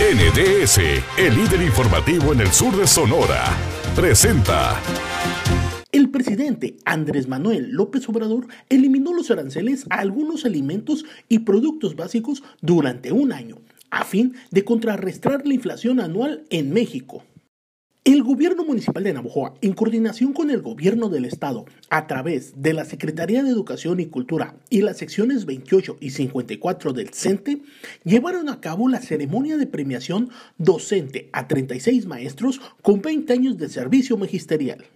NDS, el líder informativo en el sur de Sonora, presenta. El presidente Andrés Manuel López Obrador eliminó los aranceles a algunos alimentos y productos básicos durante un año, a fin de contrarrestar la inflación anual en México. El gobierno municipal de Navojoa, en coordinación con el gobierno del estado, a través de la Secretaría de Educación y Cultura y las secciones 28 y 54 del CENTE, llevaron a cabo la ceremonia de premiación docente a 36 maestros con 20 años de servicio magisterial.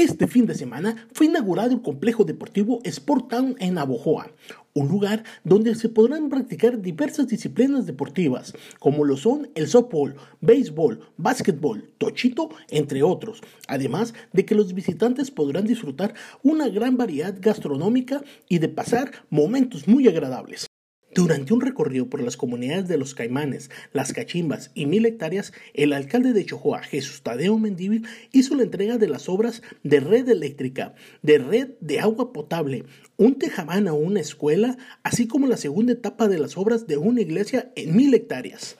Este fin de semana fue inaugurado el complejo deportivo Sport Town en Abojoa, un lugar donde se podrán practicar diversas disciplinas deportivas, como lo son el softball, béisbol, básquetbol, tochito, entre otros, además de que los visitantes podrán disfrutar una gran variedad gastronómica y de pasar momentos muy agradables. Durante un recorrido por las comunidades de los Caimanes, Las Cachimbas y Mil Hectáreas, el alcalde de Chojoa, Jesús Tadeo Mendívil, hizo la entrega de las obras de red eléctrica, de red de agua potable, un tejabán a una escuela, así como la segunda etapa de las obras de una iglesia en Mil Hectáreas.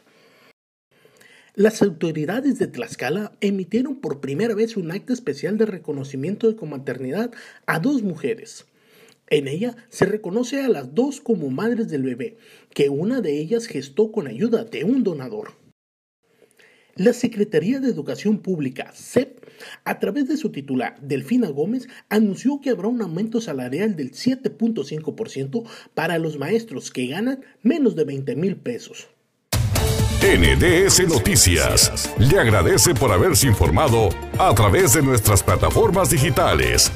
Las autoridades de Tlaxcala emitieron por primera vez un acto especial de reconocimiento de comaternidad a dos mujeres. En ella se reconoce a las dos como madres del bebé, que una de ellas gestó con ayuda de un donador. La Secretaría de Educación Pública, CEP, a través de su titular, Delfina Gómez, anunció que habrá un aumento salarial del 7.5% para los maestros que ganan menos de 20 mil pesos. NDS Noticias le agradece por haberse informado a través de nuestras plataformas digitales